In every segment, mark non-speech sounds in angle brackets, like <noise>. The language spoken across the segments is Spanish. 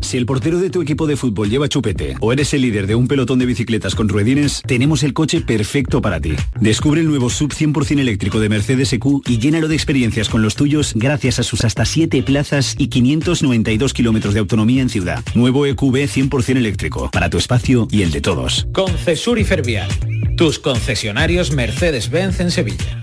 Si el portero de tu equipo de fútbol lleva chupete o eres el líder de un pelotón de bicicletas con ruedines, tenemos el coche perfecto para ti. Descubre el nuevo sub 100% eléctrico de Mercedes EQ y llénalo de experiencias con los tuyos gracias a sus hasta 7 plazas y 592 kilómetros de autonomía en ciudad. Nuevo EQB 100% eléctrico, para tu espacio y el de todos. Concesur y Fervial, tus concesionarios Mercedes-Benz en Sevilla.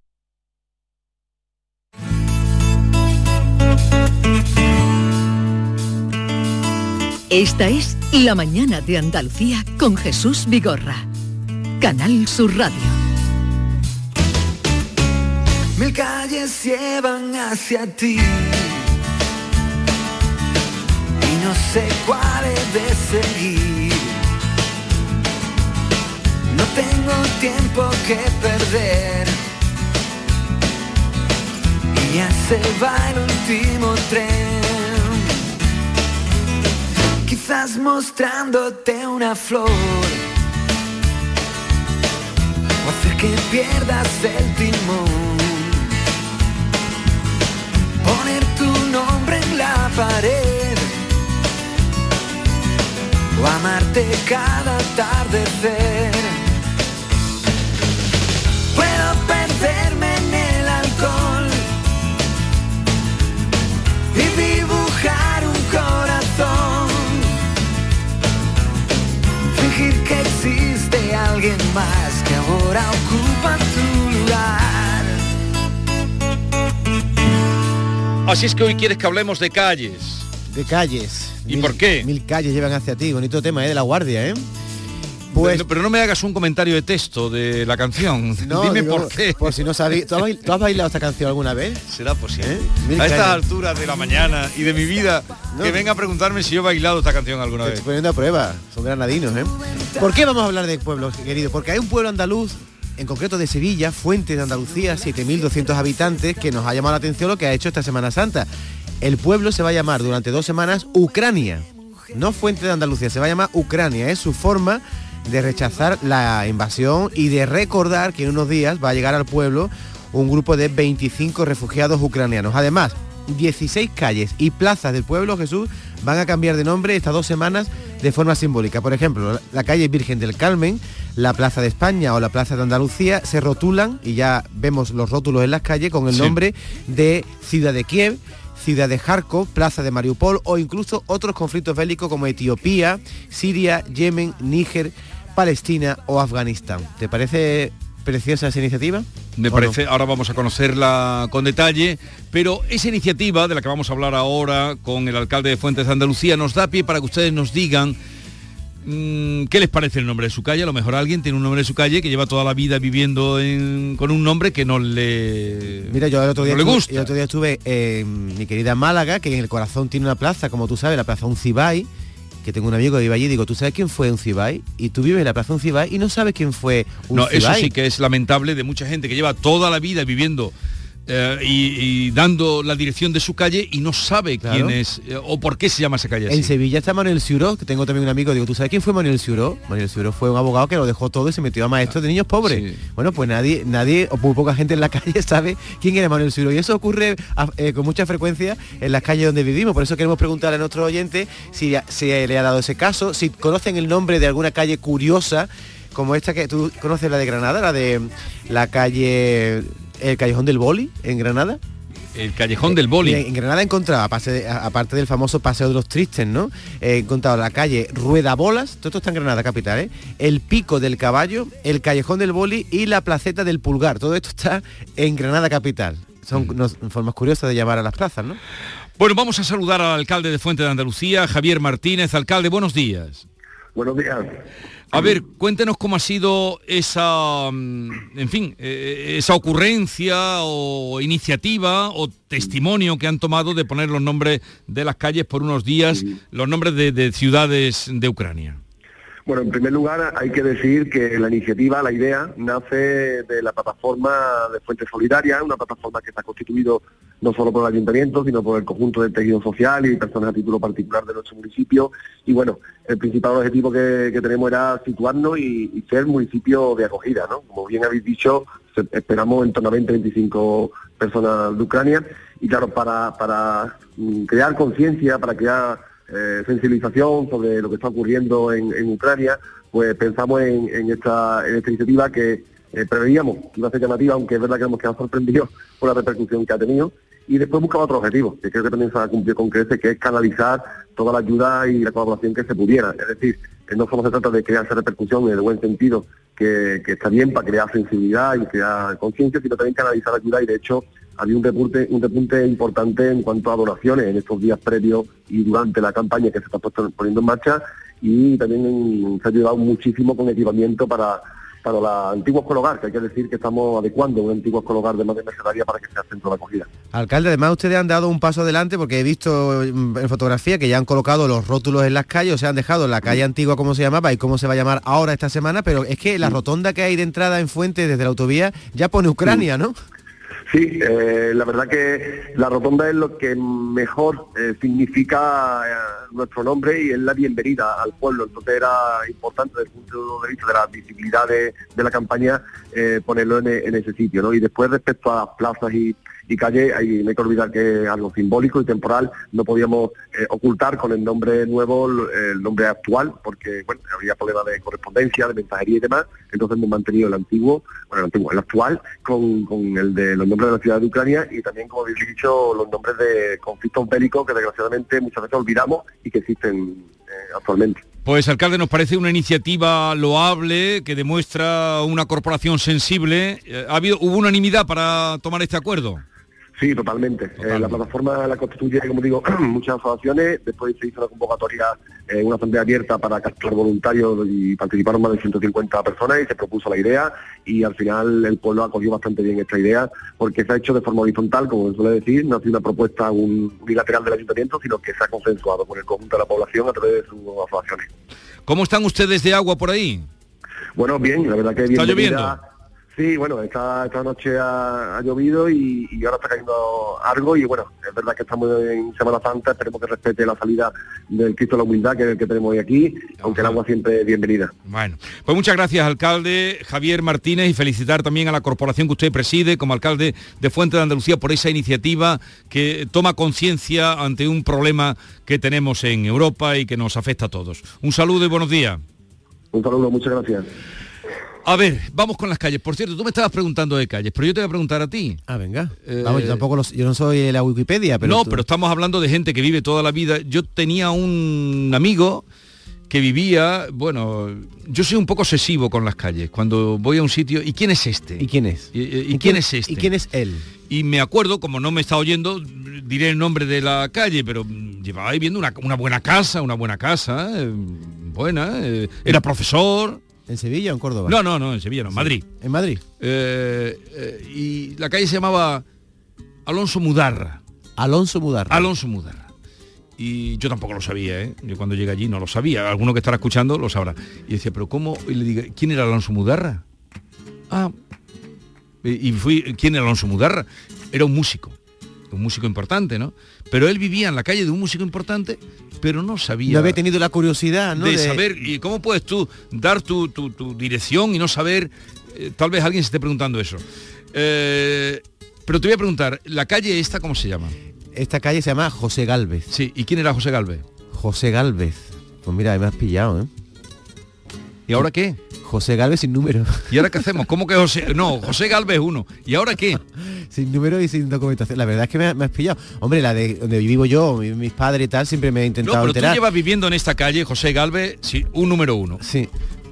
Esta es La Mañana de Andalucía con Jesús Vigorra. Canal Sur Radio. Mil calles llevan hacia ti. Y no sé cuál de seguir. No tengo tiempo que perder. Y ya se va el último tren. Quizás mostrándote una flor. O hacer que pierdas el timón. Poner tu nombre en la pared. O amarte cada atardecer. Fingir que existe alguien más que ahora ocupa tu lugar. Así es que hoy quieres que hablemos de calles. De calles. ¿Y Mil- por qué? Mil calles llevan hacia ti. Bonito tema, ¿eh? De la guardia, ¿eh? Pues- pero, pero no me hagas un comentario de texto de la canción. <laughs> No, Dime digo, por qué. Por si no sabéis. ¿Tú has, bail- tú has bailado esta canción alguna vez? Será posible. ¿Eh? A estas alturas de la mañana y de mi vida, No. que venga a preguntarme si yo he bailado esta canción alguna vez. estoy poniendo a prueba. Son granadinos, ¿eh? ¿Por qué vamos a hablar de pueblos, querido? Porque hay un pueblo andaluz, en concreto de Sevilla, Fuente de Andalucía, 7.200 habitantes, que nos ha llamado la atención lo que ha hecho esta Semana Santa. El pueblo se va a llamar durante dos semanas Ucrania. No Fuente de Andalucía, se va a llamar Ucrania. Es su forma de rechazar la invasión y de recordar que en unos días va a llegar al pueblo un grupo de 25 refugiados ucranianos. Además, 16 calles y plazas del pueblo Jesús van a cambiar de nombre estas dos semanas de forma simbólica. Por ejemplo, la calle Virgen del Carmen, la Plaza de España o la Plaza de Andalucía se rotulan y ya vemos los rótulos en las calles con el Sí. nombre de Ciudad de Kiev, Ciudad de Kharkov, Plaza de Mariupol o incluso otros conflictos bélicos como Etiopía, Siria, Yemen, Níger, Palestina o Afganistán. ¿Te parece preciosa esa iniciativa? Me ¿O parece, ahora vamos a conocerla con detalle, pero esa iniciativa de la que vamos a hablar ahora con el alcalde de Fuentes de Andalucía nos da pie para que ustedes nos digan mm, qué les parece el nombre de su calle. A lo mejor alguien tiene un nombre de su calle que lleva toda la vida viviendo en- con un nombre que no le, Mira, yo el otro día, no le gusta. el otro día estuve en mi querida Málaga, que en el corazón tiene una plaza, como tú sabes, la plaza Uncibay, que tengo un amigo que vive allí, digo, ¿tú sabes quién fue Uncibay? Y tú vives en la plaza Uncibay y no sabes quién fue No, Uncibay. eso sí que es lamentable de mucha gente que lleva toda la vida viviendo eh, y, y dando la dirección de su calle y no sabe Claro. quién es eh, o por qué se llama esa calle así. En Sevilla está Manuel Ciuró, que tengo también un amigo, digo, ¿tú sabes quién fue Manuel Ciuró? Manuel Ciuró fue un abogado que lo dejó todo y se metió a maestro de niños pobres. Bueno, pues nadie, nadie, o muy poca gente en la <laughs> calle sabe quién era Manuel Ciuró. Y eso ocurre a- eh, con mucha frecuencia en las calles donde vivimos. Por eso queremos preguntarle a nuestro oyente si se le ha dado ese caso, si conocen el nombre de alguna calle curiosa, como esta que tú conoces la de Granada, la de la calle el Callejón del Boli en Granada. El Callejón del Boli. En, en Granada he encontrado, aparte, del famoso Paseo de los Tristes, ¿no? He encontrado la calle Rueda Bolas, todo esto está en Granada capital, ¿eh? El Pico del Caballo, el Callejón del Boli y la Placeta del Pulgar. Todo esto está en Granada capital. Son Mm. nos- formas curiosas de llamar a las plazas, ¿no? Bueno, vamos a saludar al alcalde de Fuente de Andalucía, Javier Martínez. Alcalde, buenos días. Buenos días. A ver, cuéntenos cómo ha sido esa, mm, en fin, eh, esa ocurrencia o iniciativa o testimonio que han tomado de poner los nombres de las calles por unos días, los nombres de, de ciudades de Ucrania. Bueno, en primer lugar hay que decir que la iniciativa, la idea, nace de la plataforma de Fuente Solidaria, una plataforma que está constituido no solo por el ayuntamiento, sino por el conjunto del tejido social y personas a título particular de nuestro municipio. Y bueno, el principal objetivo que, tenemos era situarnos y, ser municipio de acogida, ¿no? Como bien habéis dicho, esperamos en torno a 20, 25 personas de Ucrania. Y claro, para, para crear conciencia, para crear eh, sensibilización sobre lo que está ocurriendo en, Ucrania, pues pensamos en, esta, en esta iniciativa que eh, preveíamos que iba llamativa, aunque es verdad que hemos quedado sorprendidos <laughs> por la repercusión que ha tenido. Y después buscaba otro objetivo, que creo que también se ha cumplido con creces, que es canalizar toda la ayuda y la colaboración que se pudiera. Es decir, no solo se trata de crear esa repercusión en el buen sentido, que, que está bien para crear sensibilidad y crear conciencia, sino también canalizar ayuda y de hecho había un repunte, un repunte importante en cuanto a donaciones en estos días previos y durante la campaña que se está poniendo en marcha y también se ha ayudado muchísimo con equipamiento para para la antigua escologar, que hay que decir que estamos adecuando un antiguo escologar de madre mercedaria para que sea centro de acogida. Alcalde, además ustedes han dado un paso adelante porque he visto mm, en fotografía que ya han colocado los rótulos en las calles, o sea, han dejado la calle antigua como se llamaba y cómo se va a llamar ahora esta semana, pero es que la rotonda que hay de entrada en Fuente desde la autovía ya pone Ucrania, ¿no? Sí, eh, la verdad que la rotonda es lo que mejor eh, significa eh, nuestro nombre y es la bienvenida al pueblo. Entonces era importante desde el punto de vista de la visibilidad de, la campaña eh, ponerlo en, ese sitio. ¿no? Y después respecto a plazas y, y calles, hay, no hay que olvidar que algo simbólico y temporal. No podíamos eh, ocultar con el nombre nuevo el, el nombre actual porque bueno, había problemas de correspondencia, de mensajería y demás. Entonces hemos mantenido el antiguo, bueno, el antiguo, el actual con, con el de los nombres de la ciudad de Ucrania y también, como habéis dicho, los nombres de conflictos bélicos que desgraciadamente muchas veces olvidamos y que existen eh, actualmente. Pues alcalde, nos parece una iniciativa loable que demuestra una corporación sensible. Eh, ¿Ha habido, hubo unanimidad para tomar este acuerdo? Sí, totalmente. Eh, la plataforma la constituye, como digo, <clears throat> muchas asociaciones. Después se hizo una convocatoria, eh, una asamblea abierta para captar voluntarios y participaron más de 150 personas y se propuso la idea y al final el pueblo acogió bastante bien esta idea porque se ha hecho de forma horizontal, como se suele decir, no ha sido una propuesta un- unilateral del ayuntamiento, sino que se ha consensuado con el conjunto de la población a través de sus asociaciones. ¿Cómo están ustedes de agua por ahí? Bueno, bien, la verdad que ¿Está bienvenida. lloviendo? Sí, bueno, esta, esta noche ha, ha llovido y, y ahora está cayendo algo y bueno, es verdad que estamos en Semana Santa, esperemos que respete la salida del Cristo de la Humildad, que es el que tenemos hoy aquí, aunque el agua siempre es bienvenida. Bueno, pues muchas gracias, alcalde Javier Martínez, y felicitar también a la corporación que usted preside como alcalde de Fuente de Andalucía por esa iniciativa que toma conciencia ante un problema que tenemos en Europa y que nos afecta a todos. Un saludo y buenos días. Un saludo, muchas gracias. A ver, vamos con las calles. Por cierto, tú me estabas preguntando de calles, pero yo te voy a preguntar a ti. Ah, venga. Eh, Vamos, yo tampoco los- yo no soy la Wikipedia, pero no, tú- pero estamos hablando de gente que vive toda la vida. Yo tenía un amigo que vivía, bueno, yo soy un poco obsesivo con las calles. Cuando voy a un sitio, ¿y quién es este? ¿Y quién es? ¿Y, y- y quién es este? ¿Y quién es él? Y me acuerdo, como no me está oyendo, diré el nombre de la calle, pero llevaba ahí viendo una, una buena casa, una buena casa, eh, buena, eh, era profesor. ¿En Sevilla o en Córdoba? No, no, no, en Sevilla, no, en Madrid. ¿En Madrid? Eh, eh, y la calle se llamaba Alonso Mudarra. Alonso Mudarra. Alonso Mudarra. Y yo tampoco lo sabía, ¿eh? Yo cuando llegué allí no lo sabía. Alguno que estará escuchando lo sabrá. Y decía, pero ¿cómo? Y le digo, ¿quién era Alonso Mudarra? Ah, Y y fui, ¿quién era Alonso Mudarra? Era un músico, un músico importante, ¿no? Pero él vivía en la calle de un músico importante, pero no sabía... No había tenido la curiosidad, ¿no? de, saber, ¿y cómo puedes tú dar tu, tu- tu dirección y no saber? eh, tal vez alguien se esté preguntando eso. Eh, pero te voy a preguntar, ¿la calle esta cómo se llama? Esta calle se llama José Galvez. Sí, ¿y quién era José Galvez? José Galvez. Pues mira, me has pillado, ¿eh? ¿Y ahora qué? José Galvez sin número. ¿Y ahora qué hacemos? ¿Cómo que José? No, José Galvez uno. ¿Y ahora qué? sin número y sin documentación. La verdad es que me, me has pillado. Hombre, la de donde vivo yo, mi- mis padres y tal, siempre me he No, intentado pero tú enterar. llevas viviendo en esta calle, José Galvez, sí, un número uno. Sí.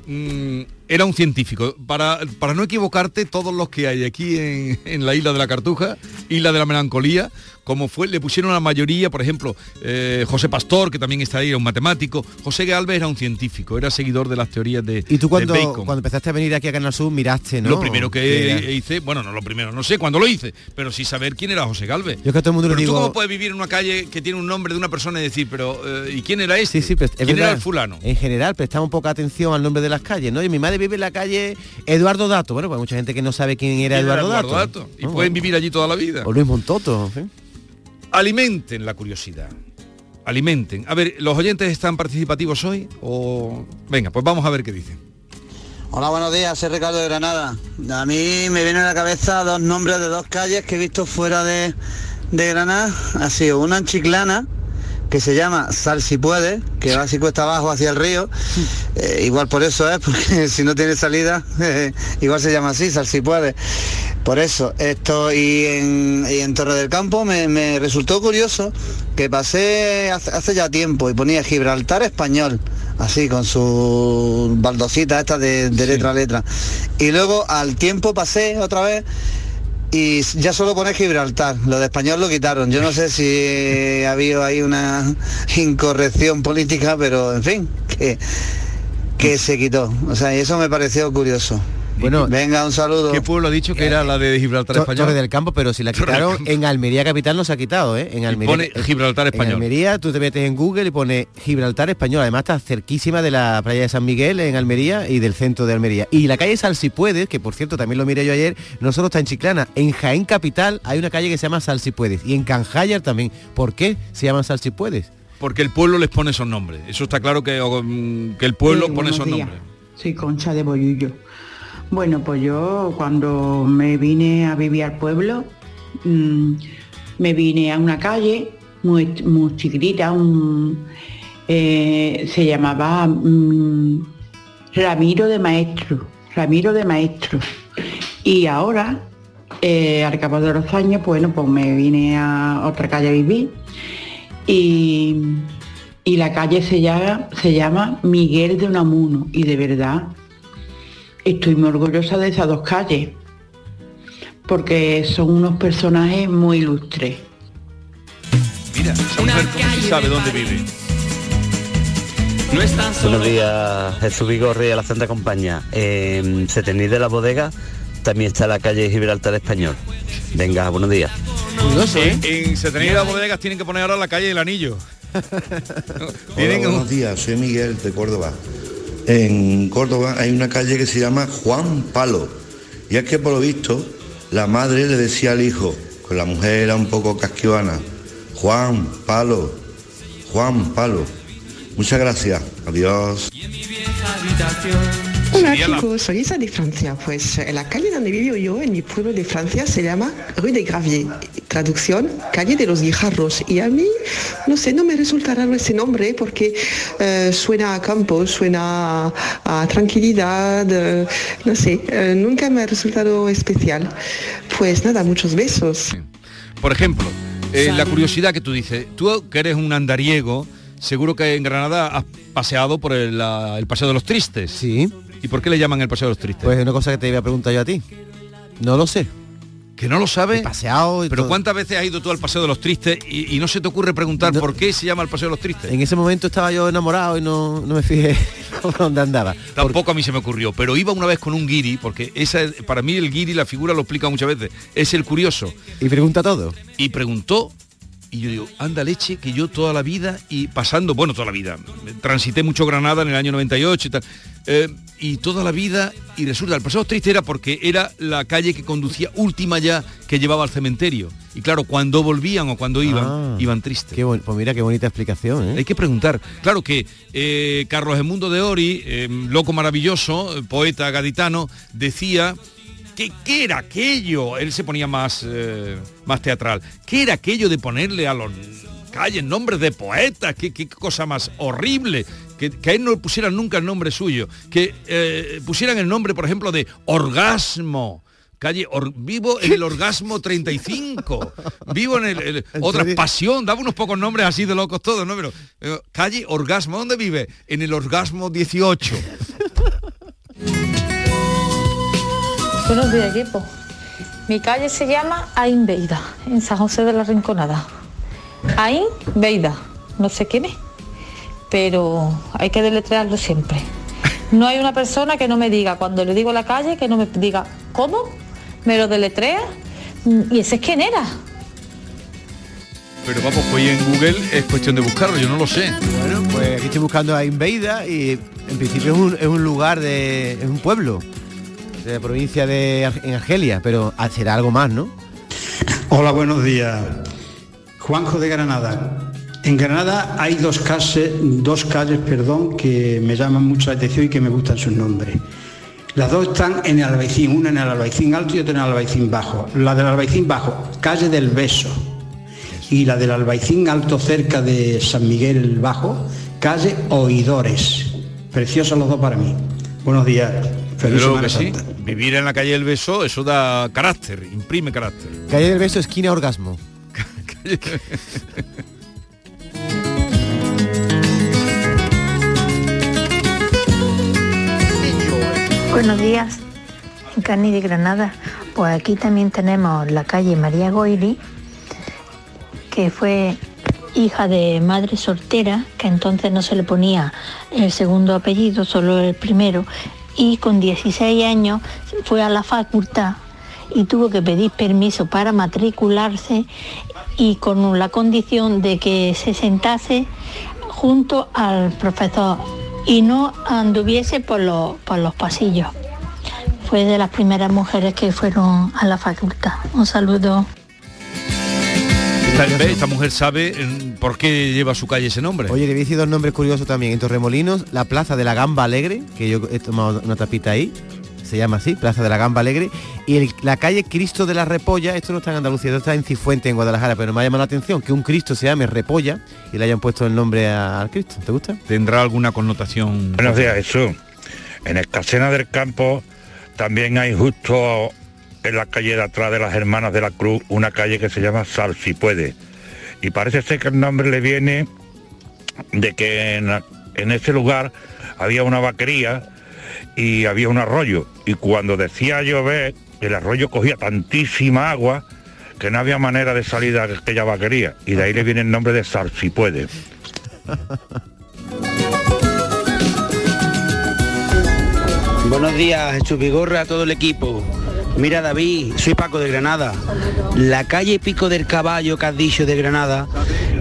Mm, era un científico. Para, para no equivocarte, todos los que hay aquí en, en la isla de la Cartuja, isla de la melancolía, como fue, le pusieron la mayoría, por ejemplo, eh, José Pastor, que también está ahí, era un matemático. José Galvez era un científico, era seguidor de las teorías de, Y tú cuando, Bacon. cuando empezaste a venir aquí a Canal Sur miraste, ¿no? Lo primero que hice, bueno, no lo primero, no sé cuándo lo hice, pero sí saber quién era José Galvez. Yo es que todo el mundo Pero digo... tú cómo puedes vivir en una calle que tiene un nombre de una persona y decir, pero eh, ¿y quién era este? Sí, sí, pero es ¿Quién era el fulano? En general, prestamos poca atención al nombre de las calles, ¿no? Y mi madre vive en la calle Eduardo Dato. Bueno, pues hay mucha gente que no sabe quién era ¿Quién era Eduardo, Eduardo Dato. Dato? Y No, pueden bueno. vivir allí toda la vida. O Luis Montoto, fin. Alimenten la curiosidad. Alimenten. A ver, ¿los oyentes están participativos hoy? O. Venga, pues vamos a ver qué dicen. Hola, buenos días, soy Ricardo de Granada. A mí me vienen a la cabeza dos nombres de dos calles que he visto fuera de, de Granada. Ha sido una en Chiclana, que se llama Sal si puede, que va así cuesta abajo hacia el río. Eh, igual por eso es, <laughs> porque si no tiene salida, eh, igual se llama así, Sal si puede. Por eso, esto y en, y en Torre del Campo me, me resultó curioso que pasé hace, hace ya tiempo y ponía Gibraltar español, así con su baldosita esta de, de letra a letra. Y luego al tiempo pasé otra vez y ya solo pone Gibraltar, lo de español lo quitaron. Yo no sé si ha habido ahí una incorrección política, pero en fin, que, que se quitó. O sea, y eso me pareció curioso. Bueno, venga, un saludo. ¿Qué pueblo ha dicho que era la de Gibraltar To- español? Torre del Campo, pero si la quitaron en Almería Capital no se ha quitado, ¿eh? En Almería, pone Gibraltar español. En Almería tú te metes en Google y pone Gibraltar español. Además está cerquísima de la playa de San Miguel en Almería y del centro de Almería. Y la calle Sal si puedes, que por cierto también lo miré yo ayer, no solo está en Chiclana, en Jaén Capital hay una calle que se llama Sal si puedes. Y en Canjayar también. ¿Por qué se llama Sal si puedes? Porque el pueblo les pone esos nombres. Eso está claro que, mm, que el pueblo Sí, pone esos días. nombres. Soy Concha de Bollullo. Bueno, pues yo cuando me vine a vivir al pueblo, mm, me vine a una calle muy, muy chiquitita, un, eh, se llamaba mm, Ramiro de Maestro, Ramiro de Maestro. Y ahora, eh, al cabo de los años, bueno, pues me vine a otra calle a vivir y, y la calle se llama, se llama Miguel de Unamuno y de verdad estoy muy orgullosa de esas dos calles porque son unos personajes muy ilustres. Mira, esa mujer sabe dónde vive. Buenos días, Jesús Vigorri de la Santa Compañía. En Setení de la Bodega también está la calle Gibraltar Español. Venga, buenos días. En, en Setenía de las Bodegas tienen que poner ahora la calle del Anillo. Hola, un- buenos días, soy Miguel de Córdoba. En Córdoba hay una calle que se llama Juan Palo. Y es que por lo visto la madre le decía al hijo, con la mujer era un poco casquivana, Juan Palo, Juan Palo. Muchas gracias, adiós. La- chicos, soy Isa de Francia. Pues en la calle donde vivo yo, en mi pueblo de Francia, se llama Rue de Gravier. Traducción, calle de los guijarros. Y a mí, no sé, no me resulta raro ese nombre porque eh, suena a campo, suena a, a tranquilidad, eh, no sé, eh, nunca me ha resultado especial. Pues nada, muchos besos. Por ejemplo, eh, la curiosidad que tú dices, tú que eres un andariego, seguro que en Granada has paseado por el, la- el Paseo de los Tristes. Sí. ¿Y por qué le llaman el Paseo de los Tristes? Pues una cosa que te iba a preguntar yo a ti. No lo sé. ¿Que no lo sabes? Paseado y Pero todo. ¿cuántas veces has ido tú al Paseo de los Tristes y, y no se te ocurre preguntar por qué se llama el Paseo de los Tristes? En ese momento estaba yo enamorado y no, no me fijé <laughs> por dónde andaba. Tampoco a mí se me ocurrió, pero iba una vez con un guiri, porque esa es- para mí el guiri, la figura lo explica muchas veces, es el curioso. Y pregunta todo. Y preguntó Y yo digo, anda leche, que yo toda la vida y pasando, bueno, toda la vida, transité mucho Granada en el año 98 y tal, eh, y toda la vida, y resulta, el pasado triste era porque era la calle que conducía última ya que llevaba al cementerio. Y claro, cuando volvían o cuando iban, Ah. iban tristes. Qué pues mira qué bonita explicación, ¿eh? Hay que preguntar. Claro que eh, Carlos Emundo de Ori, loco maravilloso, poeta gaditano, decía qué era aquello. Él se ponía más, eh, más teatral. ¿Qué era aquello de ponerle a los calles nombres de poetas? ¿Qué, qué cosa más horrible? Que, que a él no pusieran nunca el nombre suyo. Que eh, pusieran el nombre, por ejemplo, de orgasmo. Calle, Or- vivo en el orgasmo 35. Vivo en el, el- <laughs> otra serio? pasión. Daba unos pocos nombres así de locos todos, ¿no? Pero eh, calle orgasmo, ¿dónde vive? En el orgasmo 18. Buenos días, equipo. Mi calle se llama Ain Beida, en San José de la Rinconada. Ain Beida, no sé quién es, pero hay que deletrearlo siempre. No hay una persona que no me diga, cuando le digo la calle, que no me diga, ¿cómo? ¿Me lo deletrea? ¿Y ese es quién era? Pero vamos, hoy en Google es cuestión de buscarlo, yo no lo sé. Bueno, pues aquí estoy buscando a Inveida y en principio es un, es un lugar de. es un pueblo de la provincia de en Argelia, pero será algo más, ¿no? Hola, buenos días. Juanjo de Granada. En Granada hay dos calles, dos calles, perdón, que me llaman mucho la atención y que me gustan sus nombres. Las dos están en el Albaicín, una en el Albaicín Alto y otra en el Albaicín Bajo. La del Albaicín Bajo, calle del Beso. Y la del Albaicín Alto cerca de San Miguel el Bajo, calle Oidores. Preciosos los dos para mí. Buenos días. Semana que sí. Vivir en la calle del Beso, eso da carácter, imprime carácter. Calle del Beso, esquina Orgasmo. <laughs> Buenos días, en Cani de Granada. Pues aquí también tenemos la calle María Goiri, que fue hija de madre soltera, que entonces no se le ponía el segundo apellido, solo el primero, y con 16 años fue a la facultad y tuvo que pedir permiso para matricularse y con la condición de que se sentase junto al profesor y no anduviese por los, por los pasillos. Fue de las primeras mujeres que fueron a la facultad. Un saludo. Esta, esta mujer sabe mm, por qué lleva su calle ese nombre. Oye, a decir dos nombres curiosos también. En Torremolinos, la Plaza de la Gamba Alegre, que yo he tomado una tapita ahí, se llama así, Plaza de la Gamba Alegre, y el- la calle Cristo de la Repolla, esto no está en Andalucía, esto está en Cifuente, en Guadalajara, pero me ha llamado la atención que un Cristo se llame Repolla y le hayan puesto el nombre a- al Cristo. ¿Te gusta? Tendrá alguna connotación. Buenos días, Jesús. En Escasena del Campo también hay justo en la calle de atrás de las Hermanas de la Cruz una calle que se llama Sal si puede. Y parece ser que el nombre le viene de que en, ese lugar había una vaquería y había un arroyo. Y cuando decía llover, el arroyo cogía tantísima agua que no había manera de salir de aquella vaquería. Y de ahí le viene el nombre de Sal si puede. Buenos días, Jesús a todo el equipo. Mira David, soy Paco de Granada. La calle Pico del Caballo que has dicho de Granada,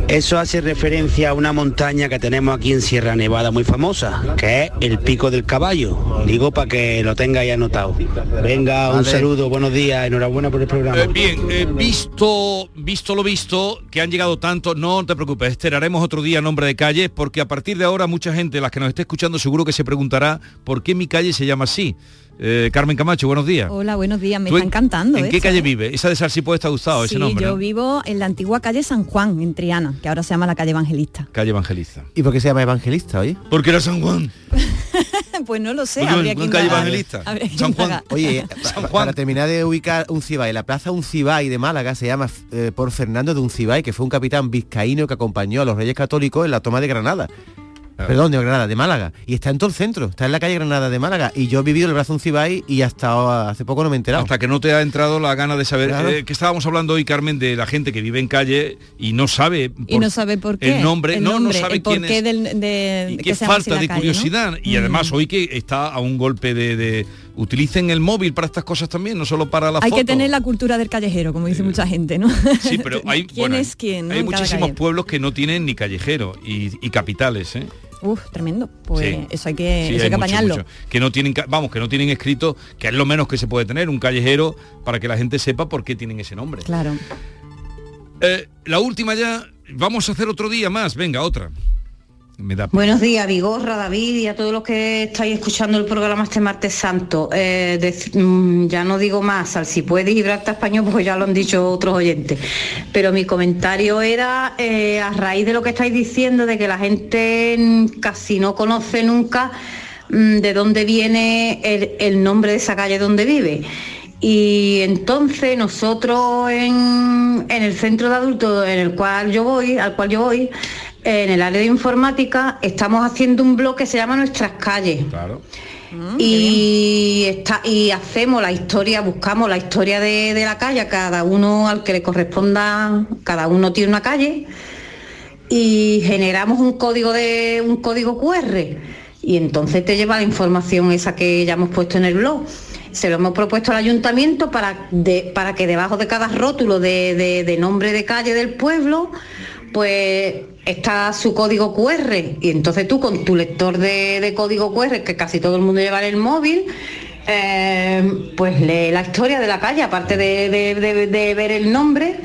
eso hace referencia a una montaña que tenemos aquí en Sierra Nevada muy famosa, que es el Pico del Caballo. Digo para que lo tengáis anotado. Venga, un saludo, buenos días, enhorabuena por el programa. Eh, bien, eh, visto, visto lo visto, que han llegado tanto, no te preocupes, esperaremos otro día nombre de calle, porque a partir de ahora mucha gente, las que nos esté escuchando, seguro que se preguntará por qué mi calle se llama así. Eh, Carmen Camacho, buenos días. Hola, buenos días, me ¿Tú está en- encantando. ¿En qué esto, calle ¿eh? vive? Esa de Salsipuede te ha gustado, Sí, ese nombre, yo ¿no? vivo en la antigua calle San Juan, en Triana, que ahora se llama la calle Evangelista. Calle Evangelista. ¿Y por qué se llama evangelista, oye? Porque era San Juan. <laughs> pues no lo sé, Porque habría que calle. Evangelista. Habría San Juan. Oye, <laughs> pa- para terminar de ubicar un Cibay, la plaza Uncibay de Málaga se llama eh, por Fernando de Uncibay, que fue un capitán vizcaíno que acompañó a los reyes católicos en la toma de Granada. Perdón, de Granada, de Málaga. Y está en todo el centro, está en la calle Granada de Málaga. Y yo he vivido el brazo Uncibay y hasta hace poco no me he enterado. Hasta que no te ha entrado la gana de saber Claro. eh, que estábamos hablando hoy, Carmen, de la gente que vive en calle y no sabe Y por- no sabe por qué. el nombre, el no, nombre, no sabe el quién es. del, de, y que falta de calle, ¿no? curiosidad y Mm. además hoy que está a un golpe de, de utilicen el móvil para estas cosas también, no solo para la Hay foto. que tener la cultura del callejero, como dice mucha gente, ¿no? Sí, pero <laughs> hay, ¿Quién bueno, es quién? no? hay muchísimos calle? pueblos que no tienen ni callejero y, y capitales, ¿eh? Uf, tremendo. Pues Sí. eso hay que, Sí, eso hay que apañarlo. mucho. Que no tienen, vamos, que no tienen escrito, que es lo menos que se puede tener, un callejero para que la gente sepa por qué tienen ese nombre. Claro. Eh, la última ya, vamos a hacer otro día más, venga, otra. Buenos días, Vigorra, David y a todos los que estáis escuchando el programa este martes santo. Eh, mm, ya no digo más, al si puede Gibraltar español, porque ya lo han dicho otros oyentes. Pero mi comentario era eh, a raíz de lo que estáis diciendo, de que la gente casi no conoce nunca mm, de dónde viene el, nombre de esa calle donde vive. Y entonces nosotros en el centro de adultos en el cual yo voy, al cual yo voy, en el área de informática, estamos haciendo un blog que se llama Nuestras calles. y, está, y hacemos la historia, buscamos la historia de, de la calle, a cada uno al que le corresponda, cada uno tiene una calle y generamos un código de un código QR y entonces te lleva la información esa que ya hemos puesto en el blog. Se lo hemos propuesto al ayuntamiento para, de- para que debajo de cada rótulo de, de- de nombre de calle del pueblo, pues está su código QR. Y entonces tú con tu lector de, de código QR, que casi todo el mundo lleva en el móvil, eh, pues lee la historia de la calle, aparte de, de- ver el nombre,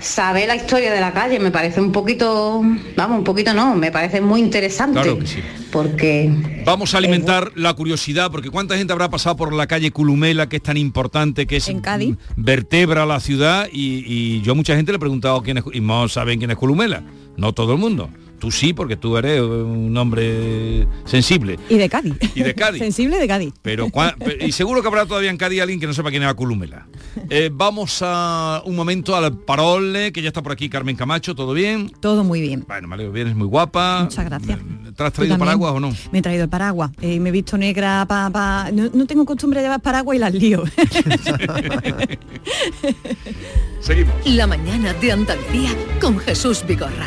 sabe la historia de la calle. Me parece un poquito, vamos, un poquito no, me parece muy interesante. Claro que sí. Porque Vamos a alimentar la curiosidad, porque cuánta gente habrá pasado por la calle Culumela, que es tan importante, que es En Cádiz. vertebra la ciudad, y, y yo a mucha gente le he preguntado quién es, y no saben quién es Culumela. No todo el mundo. Tú sí, porque tú eres un hombre sensible. Y de Cádiz. Y de Cádiz. <laughs> Sensible de Cádiz. Pero, y seguro que habrá todavía en Cádiz alguien que no sepa quién era Culumela. <laughs> Eh, vamos a un momento al parole, que ya está por aquí Carmen Camacho, ¿todo bien? Todo muy bien. Bueno, me alegro, vienes muy guapa. Muchas gracias. ¿Te has traído paraguas o no? Me he traído el paraguas. Eh, me he visto negra pa, pa- No, no tengo costumbre de llevar paraguas y las lío. <laughs> Seguimos. La mañana de Andalucía con Jesús Vigorra.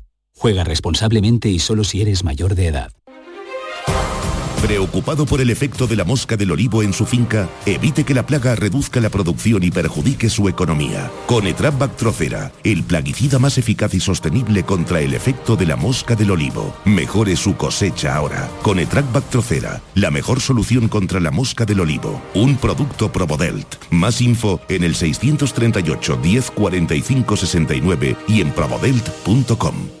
Juega responsablemente y solo si eres mayor de edad. Preocupado por el efecto de la mosca del olivo en su finca, evite que la plaga reduzca la producción y perjudique su economía. Con Etrap Bactrocera, el plaguicida más eficaz y sostenible contra el efecto de la mosca del olivo. Mejore su cosecha ahora. Con Etrap Bactrocera, la mejor solución contra la mosca del olivo. Un producto Probodelt. Más info en el 638 10 45 69 y en probodelt.com.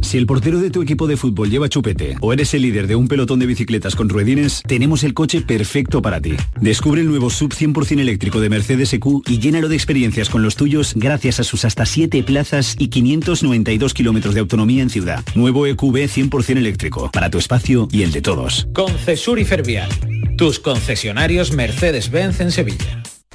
Si el portero de tu equipo de fútbol lleva chupete o eres el líder de un pelotón de bicicletas con ruedines, tenemos el coche perfecto para ti. Descubre el nuevo sub 100% eléctrico de Mercedes EQ y llénalo de experiencias con los tuyos gracias a sus hasta 7 plazas y 592 kilómetros de autonomía en ciudad. Nuevo EQB 100% eléctrico, para tu espacio y el de todos. Concesur y Fervial, tus concesionarios Mercedes-Benz en Sevilla.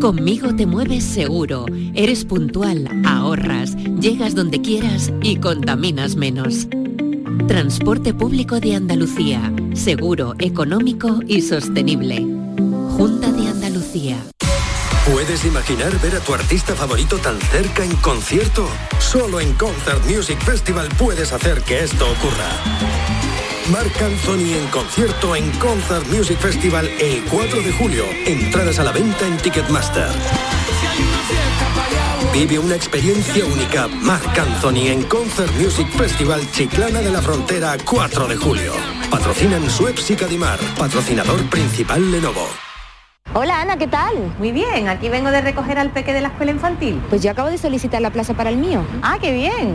Conmigo te mueves seguro, eres puntual, ahorras, llegas donde quieras y contaminas menos. Transporte público de Andalucía, seguro, económico y sostenible. Junta de Andalucía. ¿Puedes imaginar ver a tu artista favorito tan cerca en concierto? Solo en Concert Music Festival puedes hacer que esto ocurra. Marc Anthony en concierto en Concert Music Festival el 4 de julio. Entradas a la venta en Ticketmaster. Vive una experiencia única. Marc Anthony en Concert Music Festival Chiclana de la Frontera 4 de julio. Patrocinan Suez y Cadimar. Patrocinador principal Lenovo. Hola Ana, ¿qué tal? Muy bien, aquí vengo de recoger al peque de la escuela infantil. Pues yo acabo de solicitar la plaza para el mío. Ah, qué bien.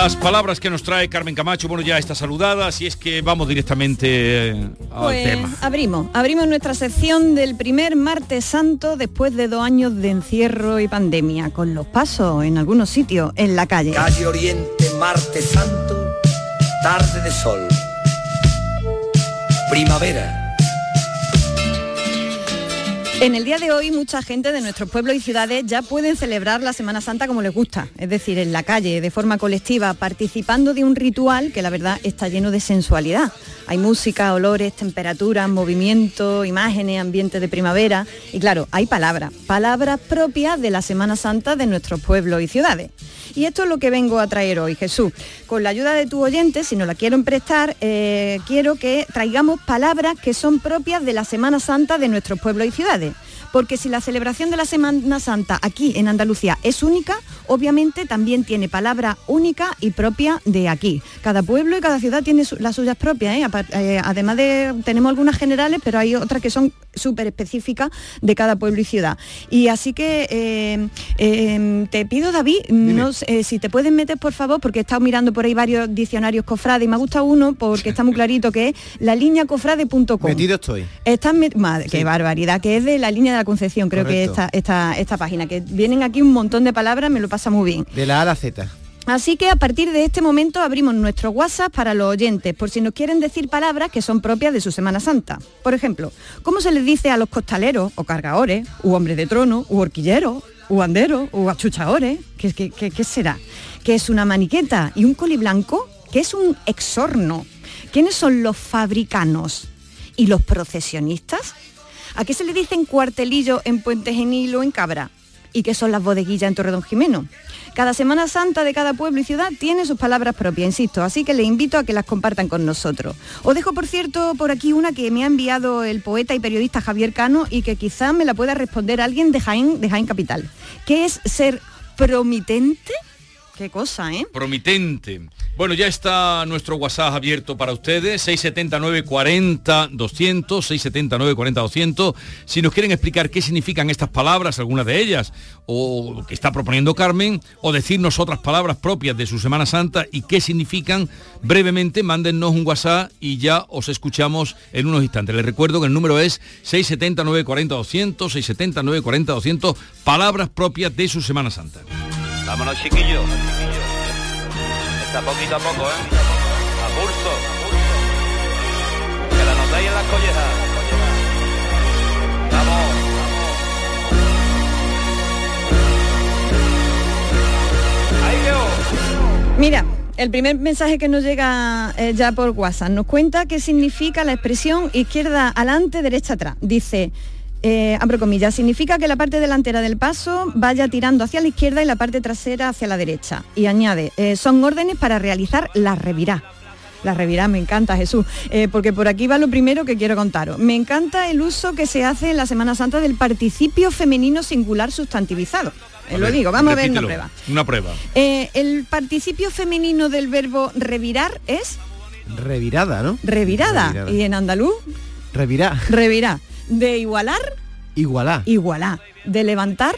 Las palabras que nos trae Carmen Camacho, bueno, ya está saludada, así es que vamos directamente eh, al Pues tema. abrimos, abrimos nuestra sección del primer martes santo después de dos años de encierro y pandemia, con los pasos en algunos sitios en la calle. Calle Oriente, martes santo, tarde de sol. Primavera. En el día de hoy mucha gente de nuestros pueblos y ciudades ya pueden celebrar la Semana Santa como les gusta, es decir, en la calle, de forma colectiva, participando de un ritual que la verdad está lleno de sensualidad. Hay música, olores, temperaturas, movimiento, imágenes, ambiente de primavera y claro, hay palabras, palabras propias de la Semana Santa de nuestros pueblos y ciudades. Y esto es lo que vengo a traer hoy, Jesús. Con la ayuda de tu oyente, si nos la quieren prestar, eh, quiero que traigamos palabras que son propias de la Semana Santa de nuestros pueblos y ciudades. Porque si la celebración de la Semana Santa aquí en Andalucía es única, obviamente también tiene palabra única y propia de aquí. Cada pueblo y cada ciudad tiene su- las suyas propias. ¿eh? Eh, además de, tenemos algunas generales, pero hay otras que son súper específicas de cada pueblo y ciudad. Y así que eh, eh, te pido, David, no eh, si te puedes meter, por favor, porque he estado mirando por ahí varios diccionarios cofrades y me ha gustado uno porque está muy clarito, que es la línea cofrade.com. Metido estoy. Están madre, qué barbaridad, que es de la línea de la Concepción, creo que esta, esta, esta página, que vienen aquí un montón de palabras, me lo pasa muy bien. De la A a la Z. Así que a partir de este momento abrimos nuestro WhatsApp para los oyentes, por si nos quieren decir palabras que son propias de su Semana Santa. Por ejemplo, ¿cómo se les dice a los costaleros, o cargadores, u hombres de trono, u horquilleros, u banderos, u achuchadores? ¿Qué, qué, qué- qué será? ¿Qué es una maniqueta y un coliblanco? ¿Qué es un exorno? ¿Quiénes son los fabricanos? ¿Y los procesionistas? ¿A qué se le dicen cuartelillo en Puente Genil o en Cabra? ¿Y qué son las bodeguillas en Torredón Jimeno? Cada Semana Santa de cada pueblo y ciudad tiene sus palabras propias, insisto, así que les invito a que las compartan con nosotros. Os dejo, por cierto, por aquí una que me ha enviado el poeta y periodista Javier Cano y que quizás me la pueda responder alguien de Jaén, de Jaén Capital. ¿Qué es ser promitente? Qué cosa, ¿eh? Promitente. Bueno, ya está nuestro WhatsApp abierto para ustedes, 679 40 200, 679 40 200. Si nos quieren explicar qué significan estas palabras, algunas de ellas, o que está proponiendo Carmen, o decirnos otras palabras propias de su Semana Santa y qué significan, brevemente mándennos un WhatsApp y ya os escuchamos en unos instantes. Les recuerdo que el número es 679 40 200, 679 40 200, palabras propias de su Semana Santa. Vámonos, chiquillos. Está poquito a poco, ¿eh? A pulso. Que la notáis en las collejas. Vamos. Mira, el primer mensaje que nos llega eh, ya por WhatsApp nos cuenta qué significa la expresión izquierda adelante, derecha atrás. Dice, eh, abro comillas, significa que la parte delantera del paso vaya tirando hacia la izquierda y la parte trasera hacia la derecha. Y añade, eh, son órdenes para realizar la revirá. La revirá me encanta, Jesús, eh, porque por aquí va lo primero que quiero contaros. Me encanta el uso que se hace en la Semana Santa del participio femenino singular sustantivizado. Eh, lo ver, digo, vamos a ver una prueba. Una prueba. Eh, el participio femenino del verbo revirar es Revirada, ¿no? revirada. Revirada. Y en andaluz, Revirá. revirá. De igualar, Igualá. igualá. De levantar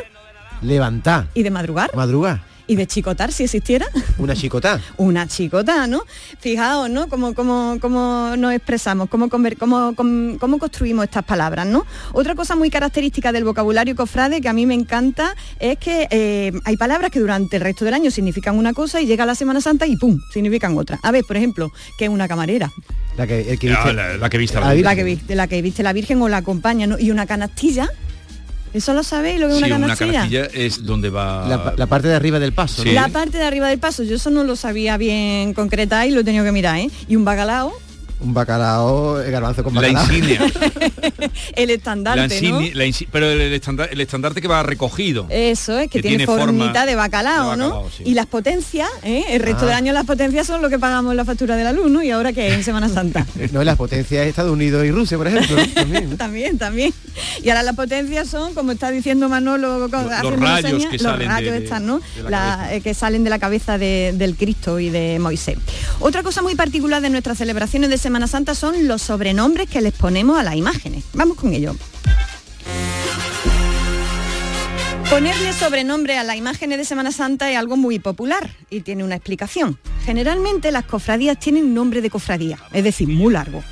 Levantá. y de madrugar. Madrugar. Y de chicotar, si existiera. Una chicotá. <laughs> Una chicota, ¿no? Fijaos, ¿no? Cómo, cómo, cómo nos expresamos, cómo, conver- cómo, cómo- cómo construimos estas palabras, ¿no? Otra cosa muy característica del vocabulario cofrade que a mí me encanta es que eh, hay palabras que durante el resto del año significan una cosa y llega la Semana Santa y ¡pum! significan otra. A ver, por ejemplo, que es una camarera. La que, el que Ah, viste- la, la que viste La la Virgen. La que, viste, la que viste la Virgen o la acompaña, ¿no? Y una canastilla. ¿Eso lo sabéis lo que es Sí, una una canastilla? canastilla es donde va... la, la parte de arriba del paso. Sí. ¿no? La parte de arriba del paso, yo eso no lo sabía bien concretar y lo he tenido que mirar, ¿eh? Y un bacalao, Un bacalao, eh, garbanzo con La bacalao. insignia. <laughs> el La estandarte, insignia- ¿no? la insi- pero el, el estanda- el estandarte que va recogido. Eso es, que, que tiene, tiene forma formita de bacalao, de ¿no? sí. Y las potencias, ¿eh? el resto Ah. del año las potencias son lo que pagamos la factura de la luz, ¿no? Y ahora que en Semana Santa. <laughs> No, las potencias Estados Unidos y Rusia, por ejemplo. También, ¿no? <laughs> también, también. Y ahora las potencias son, como está diciendo Manolo, Los haciéndonos rayos que los salen de- rayos de- están, ¿no? la eh, que salen de la cabeza de- del Cristo y de Moisés. Otra cosa muy particular de nuestras celebraciones de Semana Santa son los sobrenombres que les ponemos a las imágenes. Vamos con ello. Ponerle sobrenombre a las imágenes de Semana Santa es algo muy popular y tiene una explicación. Generalmente las cofradías tienen nombre de cofradía, es decir, muy largo.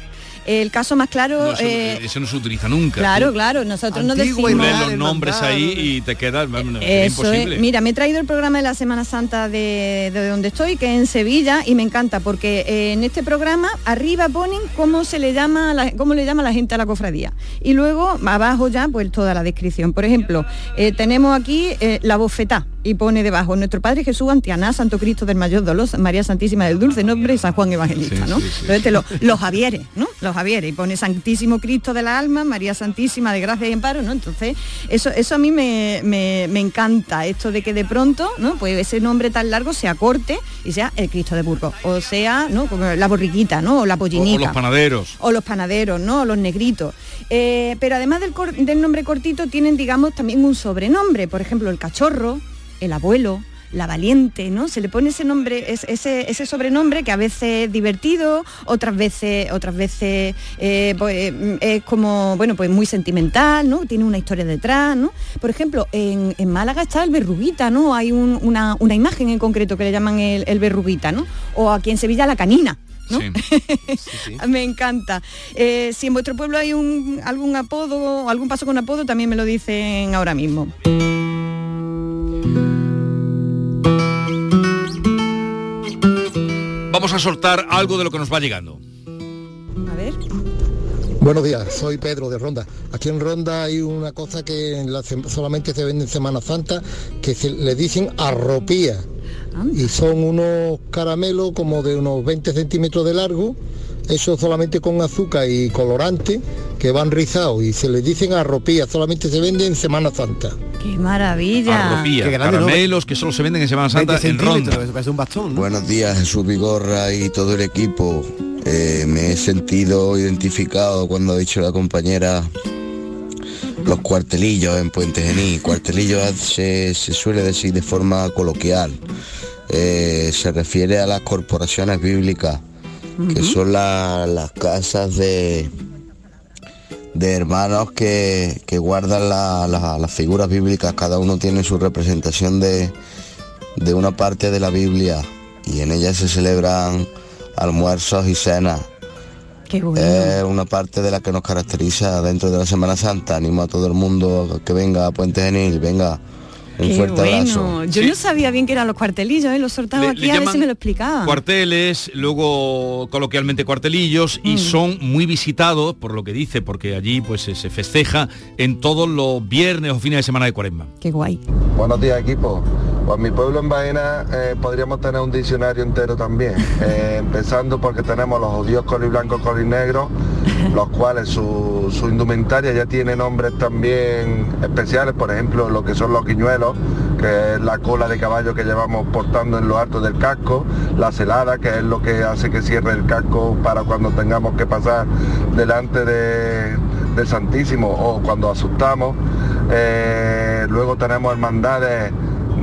El caso más claro... No, eso, eh, eso no se utiliza nunca. claro, claro, nosotros no decimos... los nombres ahí y te queda bueno, es Eso imposible. es. Mira, me he traído el programa de la Semana Santa de, de donde estoy, que es en Sevilla, y me encanta porque eh, en este programa arriba ponen cómo se le llama la, cómo le llama la gente a la cofradía. Y luego abajo ya pues toda la descripción. Por ejemplo, eh, tenemos aquí eh, la bofetá y pone debajo nuestro Padre Jesús Antianá, Santo Cristo del Mayor Dolor, María Santísima del Dulce Nombre y San Juan Evangelista, Sí, ¿no? sí, sí. Entonces te lo- los Javieres, ¿no? Los Javieres, y pone Santísimo Cristo de la Alma, María Santísima de Gracia y Amparo, ¿no? Entonces, eso, eso a mí me, me- me encanta, esto de que de pronto, ¿no? Pues ese nombre tan largo se acorte y sea el Cristo de Burgos, o sea, ¿no? Como la borriquita, ¿no? O la o, o los panaderos. o los panaderos, ¿no? O los negritos. Eh, pero además del, del nombre cortito tienen, digamos, también un sobrenombre. Por ejemplo, el cachorro, el abuelo, la valiente, ¿no? Se le pone ese nombre, es- ese, ese sobrenombre que a veces es divertido, otras veces, otras veces eh, pues, eh, es como, bueno, pues muy sentimental, ¿no? Tiene una historia detrás, ¿no? Por ejemplo, en, en Málaga está el verruguita, ¿no? Hay un- una, una imagen en concreto que le llaman el, el verruguita, ¿no? O aquí en Sevilla la canina. ¿no? Sí. <laughs> Me encanta. Eh, si en vuestro pueblo hay un, algún apodo algún paso con apodo, también me lo dicen ahora mismo. Vamos a soltar algo de lo que nos va llegando. A ver. Buenos días, soy Pedro de Ronda. Aquí en Ronda hay una cosa que en la solamente se vende en Semana Santa, que se le dicen arropía. Y son unos caramelos como de unos 20 centímetros de largo, eso solamente con azúcar y colorante, que van rizados y se les dicen arropía, solamente se vende en Semana Santa. ¡Qué maravilla! Arropía, Qué grande, ¿no? caramelos que solo se venden en Semana 20 Santa en ronda. un bastón, ¿no? Buenos días, Jesús Vigorra y todo el equipo. Eh, me he sentido identificado cuando ha dicho la compañera los cuartelillos en Puente Genil. Cuartelillos <laughs> se, se suele decir de forma coloquial. Eh, se refiere a las corporaciones bíblicas, que son la- las casas de, de hermanos que, que guardan la- la- las figuras bíblicas. Cada uno tiene su representación de, de una parte de la Biblia y en ella se celebran almuerzos y cenas. Es una parte de la que nos caracteriza dentro de la Semana Santa. Animo a todo el mundo que venga a Puente Genil, venga. Un ¡Qué fuerte bueno! abrazo. Yo no sabía bien que eran los cuartelillos, ¿eh? los soltaba Le- aquí le a ver si me lo explicaba. Cuarteles, luego coloquialmente cuartelillos y Mm. son muy visitados por lo que dice, porque allí pues se, festeja en todos los viernes o fines de semana de cuaresma. ¡Qué guay! Buenos días equipo. Pues mi pueblo en Baena eh, podríamos tener un diccionario entero también, <laughs> eh, empezando porque tenemos los odios coliblancos, colinegros, <laughs> los cuales su, su indumentaria ya tiene nombres también especiales, por ejemplo lo que son los guiñuelos, que es la cola de caballo que llevamos portando en lo alto del casco, la celada, que es lo que hace que cierre el casco para cuando tengamos que pasar delante de, del Santísimo o cuando asustamos. Eh, luego tenemos hermandades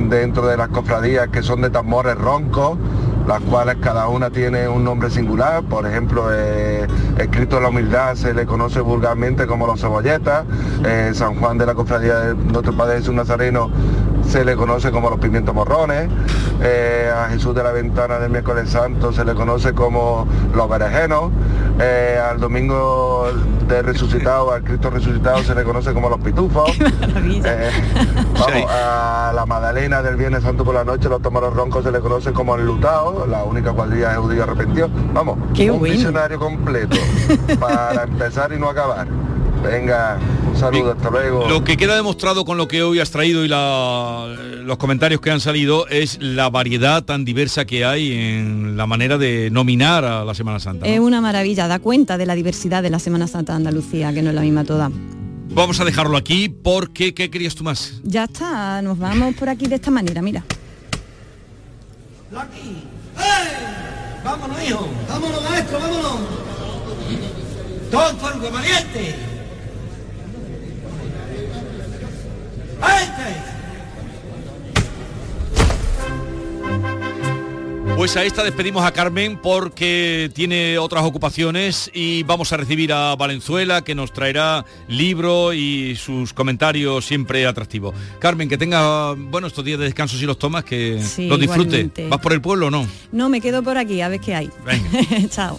dentro de las cofradías que son de tambores roncos, las cuales cada una tiene un nombre singular, por ejemplo, eh, el Cristo de la Humildad se le conoce vulgarmente como los cebolletas, eh, San Juan de la Cofradía de Nuestro Padre Jesús Nazareno se le conoce como los pimientos morrones, eh, a Jesús de la Ventana del Miércoles Santo se le conoce como los berejenos, eh, al Domingo de Resucitado, al Cristo Resucitado se le conoce como los pitufos, <laughs> Eh, <laughs> vamos, a la Magdalena del Viernes Santo por la noche, los tomaros roncos se le conoce como el lutao, la única cuadrilla de judíos arrepentidos, vamos, Qué un bueno. diccionario completo <laughs> para empezar y no acabar. Venga, un saludo, hasta luego. Lo que queda demostrado con lo que hoy has traído y la- los comentarios que han salido es la variedad tan diversa que hay en la manera de nominar a la Semana Santa. ¿no? Es una maravilla, da cuenta de la diversidad de la Semana Santa de Andalucía, que no es la misma toda. Vamos a dejarlo aquí porque ¿qué querías tú más? Ya está, nos vamos por aquí de esta manera, mira. Vámonos, hijo. Vámonos, maestro, vámonos. Todo el fuego, valiente. ¡Este! Pues a esta despedimos a Carmen porque tiene otras ocupaciones y vamos a recibir a Valenzuela que nos traerá libro y sus comentarios siempre atractivos. Carmen, que tenga, bueno, estos días de descanso si los tomas, que Sí, los disfrute. igualmente. ¿Vas por el pueblo o no? No, me quedo por aquí, a ver qué hay. <laughs> Chao.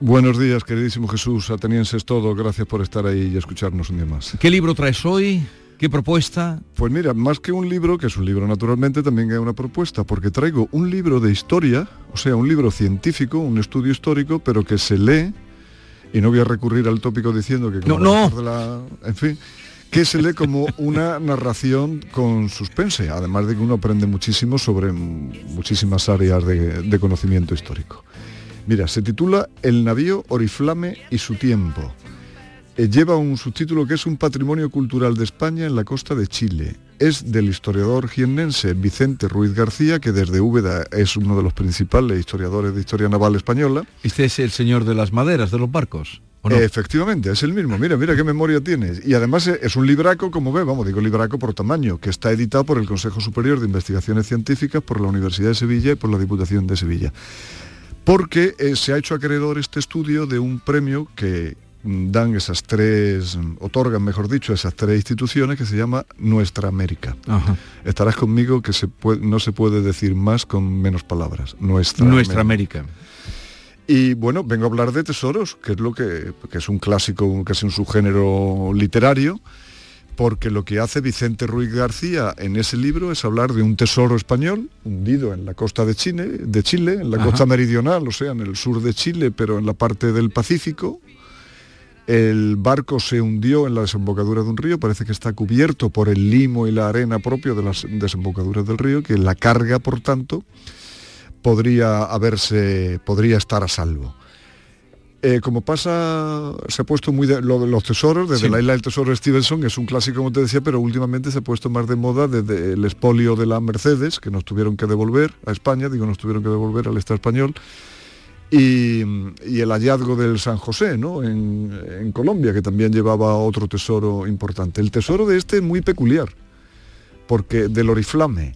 Buenos días, queridísimo Jesús, atenienses todo, gracias por estar ahí y escucharnos un día más. ¿Qué libro traes hoy? ¿Qué propuesta? Pues mira, más que un libro, que es un libro naturalmente, también hay una propuesta, porque traigo un libro de historia, o sea, un libro científico, un estudio histórico, pero que se lee, y no voy a recurrir al tópico diciendo que... como No, no. de la- en fin, que se lee como una narración con suspense, además de que uno aprende muchísimo sobre muchísimas áreas de, de conocimiento histórico. Mira, se titula El navío Oriflame y su tiempo. Eh, lleva un subtítulo que es un patrimonio cultural de España en la costa de Chile. Es del historiador jiennense Vicente Ruiz García, que desde Úbeda es uno de los principales historiadores de historia naval española. Este es el señor de las maderas, de los barcos. Efectivamente, es el mismo. Mira, mira qué memoria tienes. Y además es un libraco, como ve, vamos, digo libraco por tamaño, que está editado por el Consejo Superior de Investigaciones Científicas, por la Universidad de Sevilla y por la Diputación de Sevilla. Porque eh, se ha hecho acreedor este estudio de un premio que mm, dan esas tres, mm, otorgan, mejor dicho, esas tres instituciones que se llama Nuestra América. Ajá. Estarás conmigo que se puede- no se puede decir más con menos palabras. Nuestra, Nuestra América. y bueno, vengo a hablar de tesoros, que es lo que, que es un clásico, casi un subgénero literario, porque lo que hace Vicente Ruiz García en ese libro es hablar de un tesoro español hundido en la costa de Chile, de Chile, en la Ajá. costa meridional, o sea, en el sur de Chile, pero en la parte del Pacífico. El barco se hundió en la desembocadura de un río, parece que está cubierto por el limo y la arena propio de las desembocaduras del río, que la carga, por tanto, podría haberse, podría estar a salvo. Eh, como pasa, se ha puesto muy de, lo los tesoros, desde Sí. la isla del tesoro Stevenson, que es un clásico como te decía, pero últimamente se ha puesto más de moda desde el expolio de la Mercedes, que nos tuvieron que devolver a España, digo, nos tuvieron que devolver al Estado español, y, y el hallazgo del San José, ¿no? En, en Colombia, que también llevaba otro tesoro importante. El tesoro de este es muy peculiar, porque del oriflame.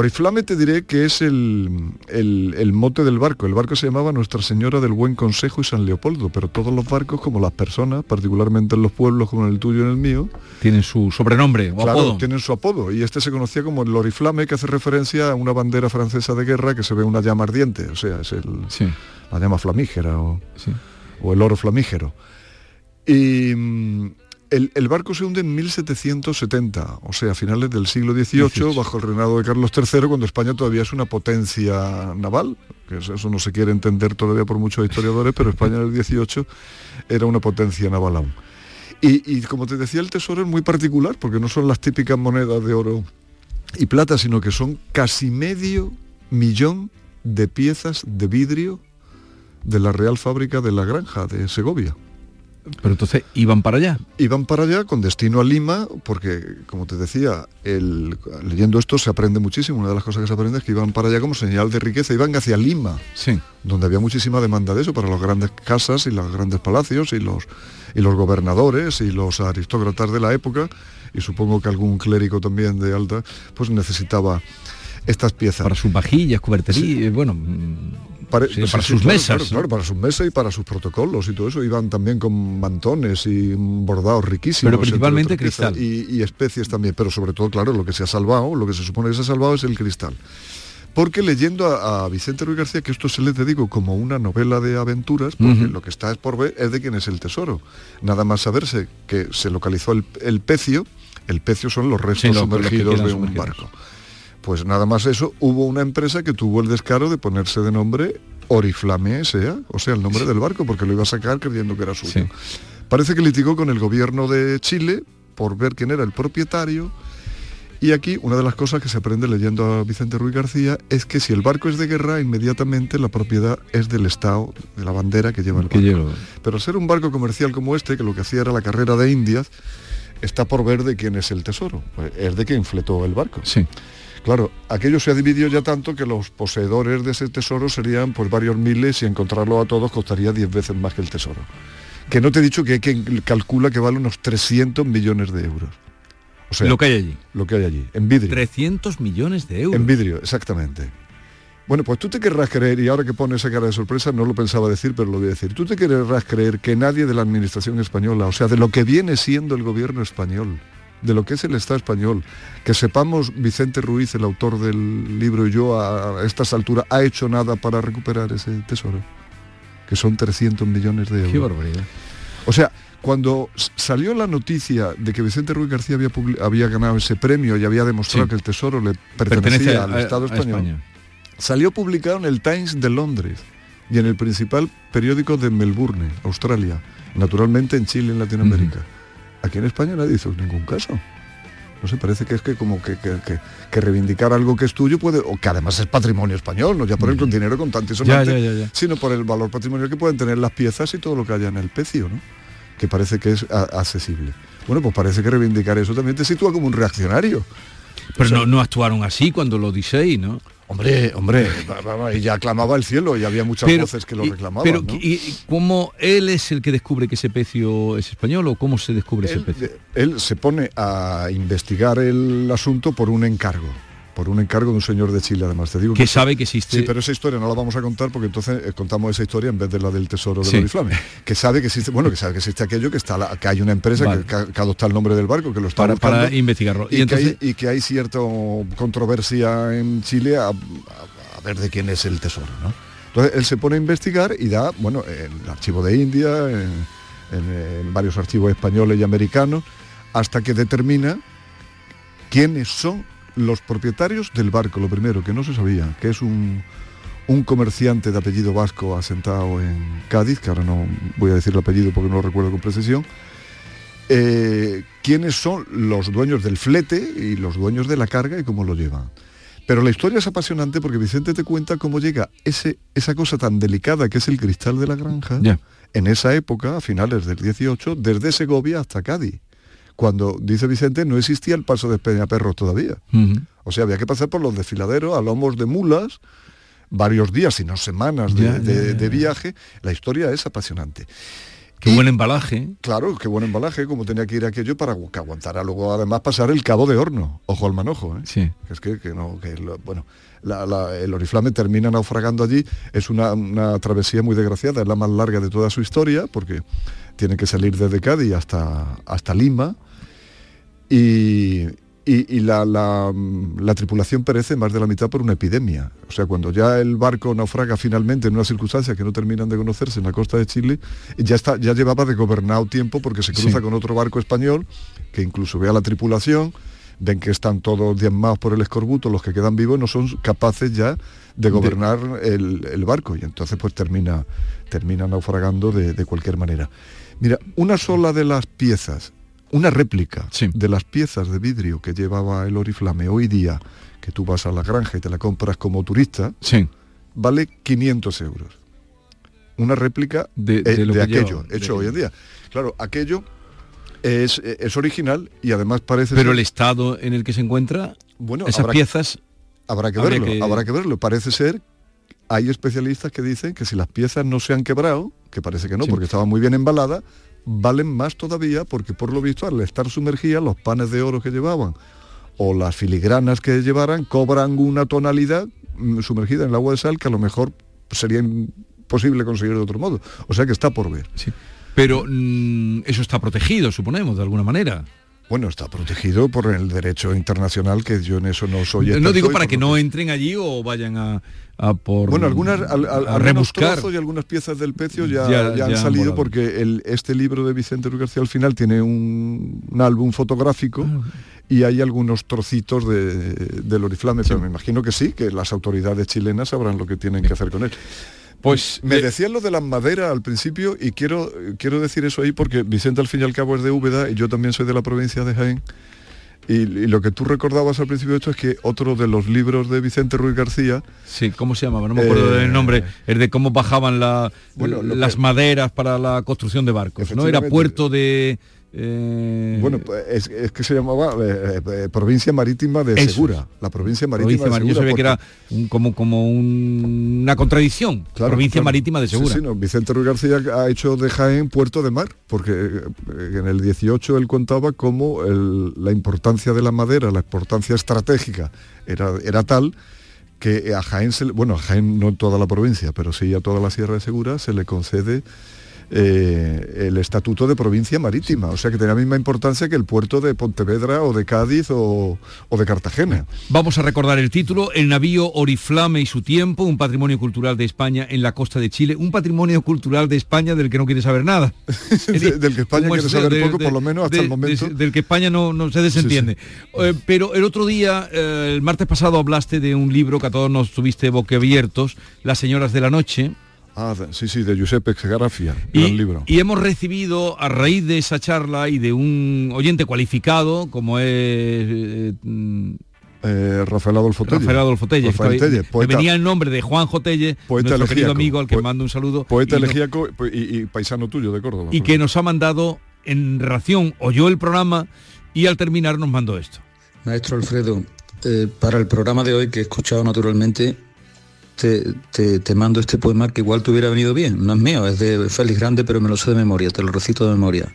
Oriflame te diré que es el, el- el mote del barco. El barco se llamaba Nuestra Señora del Buen Consejo y San Leopoldo, pero todos los barcos, como las personas, particularmente en los pueblos como en el tuyo y en el mío, Tienen su sobrenombre o claro, apodo. tienen su apodo. Y este se conocía como el Oriflame, que hace referencia a una bandera francesa de guerra que se ve una llama ardiente, o sea, es el, la llama flamígera o, o el oro flamígero. Y mm, el, el barco se hunde en 1770, o sea, a finales del siglo XVIII, bajo el reinado de Carlos III, cuando España todavía es una potencia naval, que eso eso no se quiere entender todavía por muchos historiadores, pero España en el XVIII era una potencia naval aún. Y, y como te decía, el tesoro es muy particular, porque no son las típicas monedas de oro y plata, sino que son casi medio millón de piezas de vidrio de la Real Fábrica de la Granja de Segovia. Pero entonces iban para allá. Iban para allá con destino a Lima, porque, como te decía, el- leyendo esto se aprende muchísimo. Una de las cosas que se aprende es que iban para allá como señal de riqueza, iban hacia Lima, donde había muchísima demanda de eso para las grandes casas y los grandes palacios y los, y los gobernadores y los aristócratas de la época, y supongo que algún clérigo también de alta, pues necesitaba estas piezas. Para sus vajillas, cubertería, eh, bueno, Para, sí, sí, para sí, sus mesas. claro, para sus mesas y para sus protocolos y todo eso. Iban también con mantones y bordados riquísimos. Pero principalmente cristal. Y, y especies también, pero sobre todo, claro, lo que se ha salvado, lo que se supone que se ha salvado es el cristal. Porque leyendo a, a Vicente Ruiz García, que esto se le te digo como una novela de aventuras, porque lo que está es por ver es de quién es el tesoro. Nada más saberse que se localizó el, el pecio, el pecio son los restos Sí, lo- sumergidos de un sumergidos. barco. Pues nada más eso, hubo una empresa que tuvo el descaro de ponerse de nombre Oriflame S.A., o sea, el nombre del barco, porque lo iba a sacar creyendo que era suyo. Parece que litigó con el gobierno de Chile por ver quién era el propietario. Y aquí una de las cosas que se aprende leyendo a Vicente Ruiz García es que si el barco es de guerra, inmediatamente la propiedad es del Estado, de la bandera que lleva el barco. Pero ser un barco comercial como este, que lo que hacía era la carrera de Indias, está por ver de quién es el tesoro. Pues es de quien fletó el barco. Sí. Claro, aquello se ha dividido ya tanto que los poseedores de ese tesoro serían pues varios miles y encontrarlo a todos costaría 10 veces más que el tesoro. Que no te he dicho que hay quien calcula que vale unos 300 millones de euros. O sea, Lo que hay allí. Lo que hay allí, en vidrio. 300 millones de euros. En vidrio, exactamente. Bueno, pues tú te querrás creer, y ahora que pone esa cara de sorpresa, no lo pensaba decir, pero lo voy a decir, tú te querrás creer que nadie de la administración española, o sea, de lo que viene siendo el gobierno español, de lo que es el Estado español, que sepamos Vicente Ruiz, el autor del libro, y yo a estas alturas, ha hecho nada para recuperar ese tesoro, que son 300 millones de euros. Qué barbaridad. O sea, cuando salió la noticia de que Vicente Ruiz García había, había ganado ese premio y había demostrado Sí. que el tesoro le pertenecía al a- Estado español, España. salió publicado en el Times de Londres y en el principal periódico de Melbourne, Australia, naturalmente en Chile, en Latinoamérica. Aquí en España nadie hizo ningún caso. No sé, parece que es que como que, que- que- que reivindicar algo que es tuyo puede, o que además es patrimonio español, no ya por el con dinero contante y Ya, sonante, ya, ya, ya. sino por el valor patrimonial que pueden tener las piezas y todo lo que haya en el pecio, ¿no? Que parece que es accesible. Bueno, pues parece que reivindicar eso también te sitúa como un reaccionario. Pero no, no actuaron así cuando lo diseis, ¿no? Hombre, hombre, y ya clamaba el cielo y había muchas Pero- voces que lo reclamaban. Pero, ¿no? ¿y, y cómo él es el que descubre que ese pecio es español o cómo se descubre ese pecio? él se pone a investigar el asunto por un encargo, por un encargo de un señor de Chile, además. Te digo Que sabe que existe- Sí, pero esa historia no la vamos a contar porque entonces eh, contamos esa historia en vez de la del tesoro del Sí. Oriflame. Que sabe que existe, bueno, que sabe que existe aquello, que está la- que hay una empresa Vale. que, que- que adopta el nombre del barco, que lo está Para- buscando, para investigarlo. Y, Y entonces- que hay, y que hay cierta controversia en Chile a, a- a ver de quién es el tesoro, ¿no? Entonces él se pone a investigar y da, bueno, en el archivo de India, en, en- en varios archivos españoles y americanos, hasta que determina quiénes son los propietarios del barco, lo primero, que no se sabía, que es un, un comerciante de apellido vasco asentado en Cádiz, que ahora no voy a decir el apellido porque no lo recuerdo con precisión, eh, quiénes son los dueños del flete y los dueños de la carga y cómo lo llevan. Pero la historia es apasionante porque Vicente te cuenta cómo llega ese, esa cosa tan delicada que es el cristal de la granja, en esa época, a finales del 18, desde Segovia hasta Cádiz. Cuando, dice Vicente, no existía el paso de Peñaperros todavía. O sea, había que pasar por los desfiladeros a lomos de mulas, varios días, si no semanas de, Ya, ya, de- ya, de viaje. La historia es apasionante. Qué buen embalaje. Claro, qué buen embalaje, como tenía que ir aquello para que aguantara luego además pasar el cabo de horno. Ojo al manojo, ¿eh? Sí. Que es que, que no, que lo- bueno, la- la- el oriflame termina naufragando allí. Es una, una travesía muy desgraciada, es la más larga de toda su historia, porque tiene que salir desde Cádiz hasta, hasta Lima. Y, y- y la, la- la tripulación perece más de la mitad por una epidemia. O sea, cuando ya el barco naufraga finalmente en unas circunstancias que no terminan de conocerse en la costa de Chile, ya, está, ya llevaba de gobernado tiempo porque se cruza Sí. con otro barco español que incluso ve a la tripulación, ven que están todos diezmados por el escorbuto, los que quedan vivos no son capaces ya de gobernar el, el barco y entonces pues termina, termina naufragando de, de cualquier manera. Mira, una sola de las piezas, una réplica de las piezas de vidrio que llevaba el Oriflame hoy día, que tú vas a la granja y te la compras como turista, vale 500 euros. Una réplica De- eh, de lo que aquello, lleva, hecho de- hoy en día. Claro, aquello es, es original y además parece Pero ser- el estado en el que se encuentra, bueno, esas habrá- piezas... habrá que verlo, que- habrá que verlo. Parece ser, hay especialistas que dicen que si las piezas no se han quebrado, que parece que no, Sí. porque estaban muy bien embaladas, valen más todavía porque por lo visto al estar sumergidas, los panes de oro que llevaban o las filigranas que llevaran cobran una tonalidad mm, sumergida en el agua de sal que a lo mejor sería imposible conseguir de otro modo. O sea que está por ver. Pero mm, eso está protegido, suponemos, de alguna manera. Bueno, está protegido por el derecho internacional, que yo en eso no soy no digo para que no entren allí o vayan a, a por Bueno, algunas, al- al- a rebuscar. y algunas piezas del pecio ya, Ya- ya han salido volado. porque el, este libro de Vicente García al final tiene un, un álbum fotográfico Ah. y hay algunos trocitos de, del oriflame, pero me imagino que sí, que las autoridades chilenas sabrán lo que tienen que hacer con él. Pues me decían lo de las maderas al principio y quiero, quiero decir eso ahí porque Vicente al fin y al cabo es de Úbeda y yo también soy de la provincia de Jaén. Y, y lo que tú recordabas al principio de esto es que otro de los libros de Vicente Ruiz García Sí, ¿cómo se llamaba? No me acuerdo Eh, del nombre. El de cómo bajaban la- Bueno, lo las que- maderas para la construcción de barcos. ¿no? Era puerto de... eh, Bueno, es, es que se llamaba eh, eh, Provincia Marítima de Eso Segura. es. La Provincia Marítima provincia de mar- yo sabía que era un- como, como un- una contradicción. Claro, provincia claro. marítima de Segura. sí, no, Vicente Ruiz García ha hecho de Jaén puerto de mar, porque en el 18 él contaba cómo el- la importancia de la madera, la importancia estratégica era, era tal que a Jaén, se bueno, a Jaén no toda la provincia, pero sí a toda la Sierra de Segura se le concede eh, el estatuto de provincia marítima, o sea que tenía la misma importancia que el puerto de Pontevedra o de Cádiz o, o de Cartagena. Vamos a recordar el título, El navío Oriflame y su tiempo, un patrimonio cultural de España en la costa de Chile, un patrimonio cultural de España del que no quiere saber nada. <laughs> De- del que España ¿Cómo quiere saber De- poco, de- por lo menos hasta el momento. de- del que España no, no se desentiende. Eh, pero el otro día, eh, el martes pasado, hablaste de un libro que a todos nos tuviste boquiabiertos, Las señoras de la noche. Ah, sí, sí, de Giuseppe Garafia, Y, gran libro. y hemos recibido a raíz de esa charla y de un oyente cualificado como es eh, Eh, Rafael Adolfo Telle. Rafael Adolfo Telle, que Rafael poeta- venía el nombre de Juan Telle, Poeta nuestro querido elegíaco. amigo al que Po- mando un saludo Poeta y, no- elegíaco y, y paisano tuyo de Córdoba. y que nos ha mandado en relación, oyó el programa y al terminar nos mandó esto. Maestro Alfredo, eh, para el programa de hoy que he escuchado naturalmente, te, mando este poema que igual te hubiera venido bien. No es mío, es de Félix Grande, pero me lo sé de memoria, te lo recito de memoria.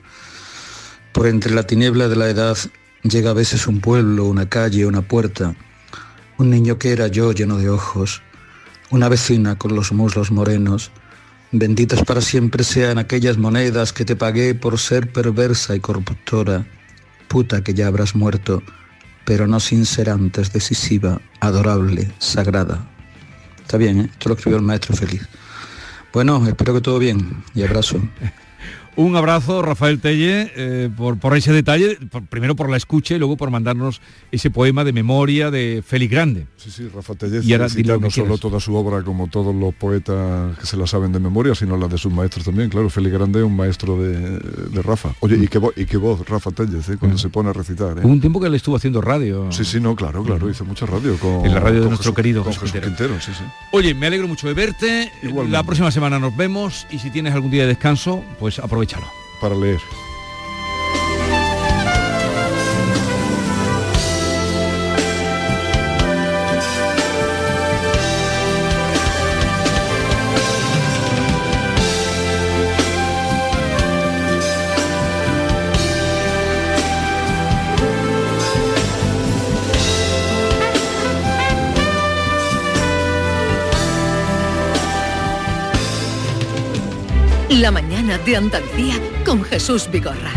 Por entre la tiniebla de la edad llega a veces un pueblo, una calle, una puerta, un niño que era yo lleno de ojos, una vecina con los muslos morenos, benditas para siempre sean aquellas monedas que te pagué por ser perversa y corruptora, puta que ya habrás muerto, pero no sin ser antes decisiva, adorable, sagrada. Está bien, ¿eh? Esto lo escribió el maestro feliz. Bueno, espero que todo bien y abrazo. Un abrazo, Rafael Telle, eh, por, por ese detalle, por- primero por la escucha y luego por mandarnos ese poema de memoria de Félix Grande. Sí, sí, Rafa Tellez Y ahora cita no solo toda su obra como todos los poetas que se la saben de memoria, sino la de sus maestros también. Claro, Félix Grande es un maestro de, de Rafa. Oye, y qué, vo- y qué voz, Rafa Tellez, ¿eh? cuando se pone a recitar. ¿eh? Hubo un tiempo que le estuvo haciendo radio. Sí, sí, no, claro, claro, hizo mucha radio con En la radio de nuestro Jesús- querido con Jesús Quintero. Quintero, sí, sí. Oye, me alegro mucho de verte. Igualmente. La próxima semana nos vemos y si tienes algún día de descanso, pues aprovechalo. Para leer. La mañana de Andalucía con Jesús Vigorra.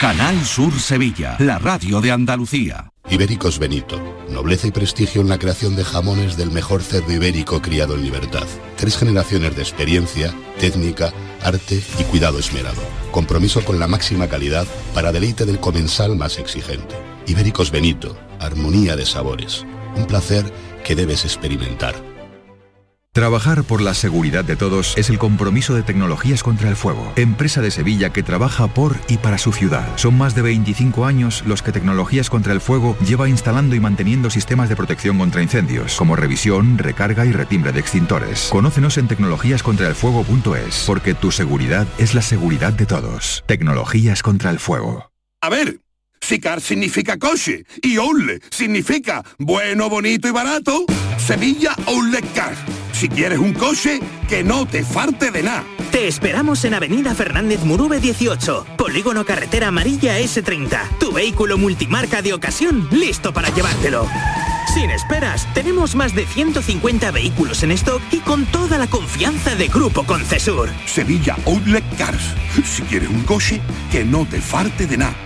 Canal Sur Sevilla, la radio de Andalucía. Ibéricos Benito. Nobleza y prestigio en la creación de jamones del mejor cerdo ibérico criado en libertad. Tres generaciones de experiencia, técnica, arte y cuidado esmerado. Compromiso con la máxima calidad para deleite del comensal más exigente. Ibéricos Benito. Armonía de sabores. Un placer que debes experimentar. Trabajar por la seguridad de todos es el compromiso de Tecnologías contra el Fuego, empresa de Sevilla que trabaja por y para su ciudad. Son más de 25 años los que Tecnologías contra el Fuego lleva instalando y manteniendo sistemas de protección contra incendios, como revisión, recarga y retimbre de extintores. Conócenos en tecnologíascontraelfuego.es, porque tu seguridad es la seguridad de todos. Tecnologías contra el Fuego. A ver, si car significa coche y outlet significa bueno, bonito y barato, Sevilla Outlet Car. Si quieres un coche, que no te falte de nada. Te esperamos en Avenida Fernández Murube 18, Polígono Carretera Amarilla S30. Tu vehículo multimarca de ocasión listo para llevártelo. Sin esperas, tenemos más de 150 vehículos en stock y con toda la confianza de Grupo Concesur. Sevilla Outlet Cars. Si quieres un coche, que no te falte de nada.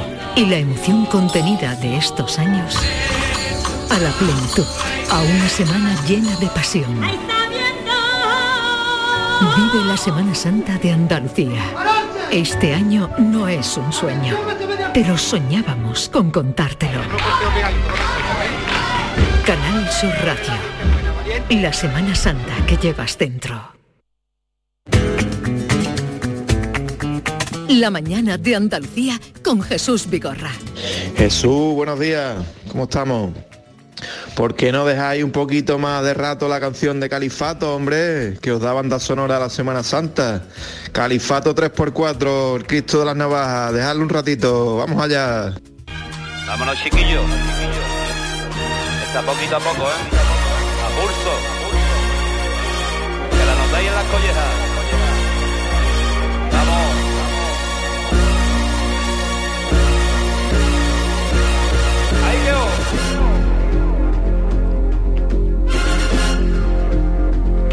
y la emoción contenida de estos años a la plenitud, a una semana llena de pasión. Vive la Semana Santa de Andalucía. Este año no es un sueño, pero soñábamos con contártelo. Canal Sur Radio. La Semana Santa que llevas dentro. La mañana de Andalucía con Jesús Vigorra. Jesús, buenos días, ¿cómo estamos? ¿Por qué no dejáis un poquito más de rato la canción de Califato, hombre? Que os da banda sonora la Semana Santa. Califato 3x4, el Cristo de las Navajas. Dejadlo un ratito, vamos allá. Vámonos, chiquillos. Está poquito a poco, ¿eh? A pulso. Que la notáis en las collejas.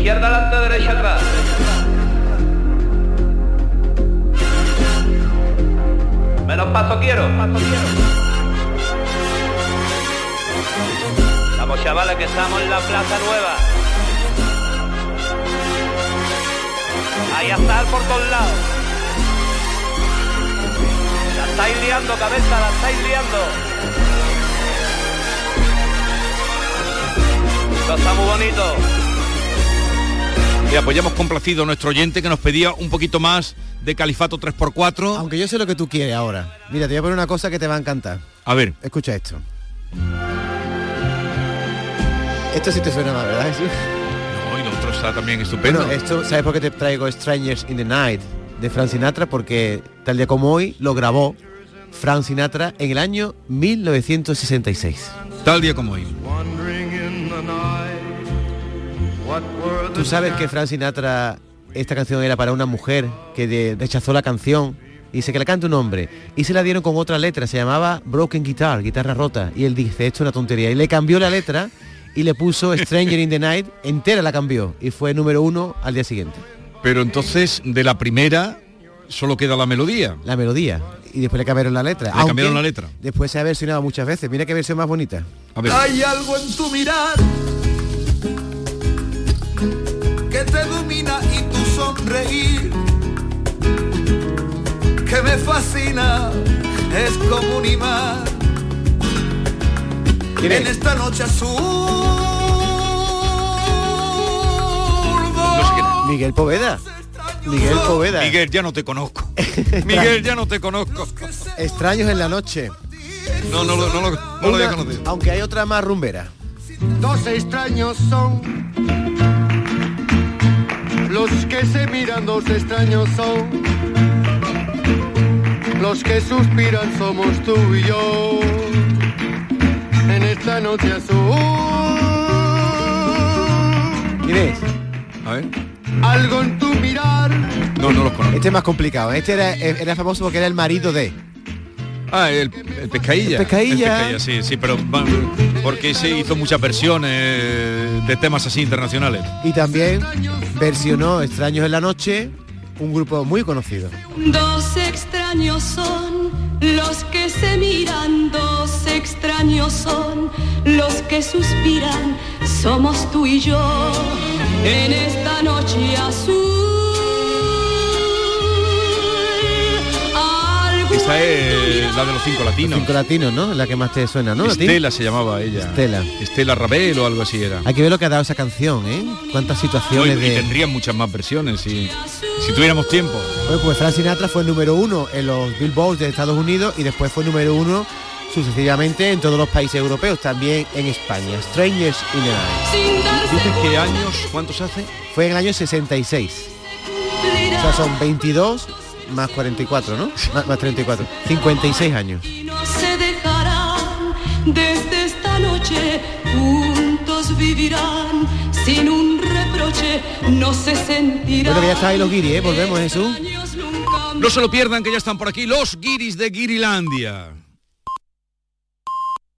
Izquierda adelante, derecha atrás. Menos paso quiero, paso quiero. Vamos chavales que estamos en la Plaza Nueva. Ahí a estar por todos lados. La estáis liando, cabeza, la estáis liando. Esto está muy bonito. Mira, pues ya hemos complacido a nuestro oyente que nos pedía un poquito más de Califato 3x4. Aunque yo sé lo que tú quieres ahora. Mira, te voy a poner una cosa que te va a encantar. A ver. Escucha esto. Esto sí te suena mal, ¿verdad? No, y lo otro está también estupendo. Bueno, esto, ¿sabes por qué te traigo Strangers in the Night de Frank Sinatra? Porque tal día como hoy lo grabó Frank Sinatra en el año 1966. Tal día como hoy. Tú sabes que Frank Sinatra, esta canción era para una mujer que de- rechazó la canción y dice que la canta un hombre y se la dieron con otra letra, se llamaba Broken Guitar, guitarra rota y él dice, esto es una tontería y le cambió la letra y le puso Stranger in the Night, entera la cambió y fue número uno al día siguiente. Pero entonces, de la primera, solo queda la melodía. La melodía y después le cambiaron la letra. Le cambiaron la letra. Después se ha versionado muchas veces, mira qué versión más bonita. A ver. Hay algo en tu mirar y tu sonreír que me fascina, es como un imán. ¿Quién En es? esta noche azul. Miguel Poveda. Miguel Poveda. Miguel, ya no te conozco. <laughs> Miguel, ya no te conozco. Extraños en la noche. No, no, lo- no, lo- no lo había Una- conocido. Aunque hay otra más rumbera. Dos extraños son Los que se miran dos extraños son. Los que suspiran somos tú y yo. En esta noche azul. Inés. A ver. Algo en tu mirar. No, no los conozco. Este es más complicado. Este era, era famoso porque era el marido de. Ah, el, el pescadilla. El Pescadilla. El pescadilla, sí, sí, pero porque se hizo muchas versiones de temas así internacionales. Y también versionó Extraños en la Noche, un grupo muy conocido. Dos extraños son los que se miran, dos extraños son los que suspiran, somos tú y yo en esta noche azul. Esta es la de los cinco latinos. Cinco latinos, ¿no? La que más te suena, ¿no? Estela se llamaba ella. Estela. Estela Rabel o algo así era. Hay que ver lo que ha dado esa canción, ¿eh? Cuántas No, y, situaciones y de... tendrían muchas más versiones si, si tuviéramos tiempo. Bueno, pues Frank Sinatra fue número uno en los Billboards de Estados Unidos y después fue número uno sucesivamente en todos los países europeos, también en España. Strangers in the Night. ¿Dices qué años? ¿Cuántos hace? Fue en el año 66. O sea, son 22 más 44, ¿no? Más, más 34. 56 años. no se dejarán desde esta noche juntos vivirán sin un reproche no se sentirán Bueno, que ya está ahí los guiris, ¿eh? Volvemos, Jesús. No se lo pierdan que ya están por aquí los guiris de Guirilandia.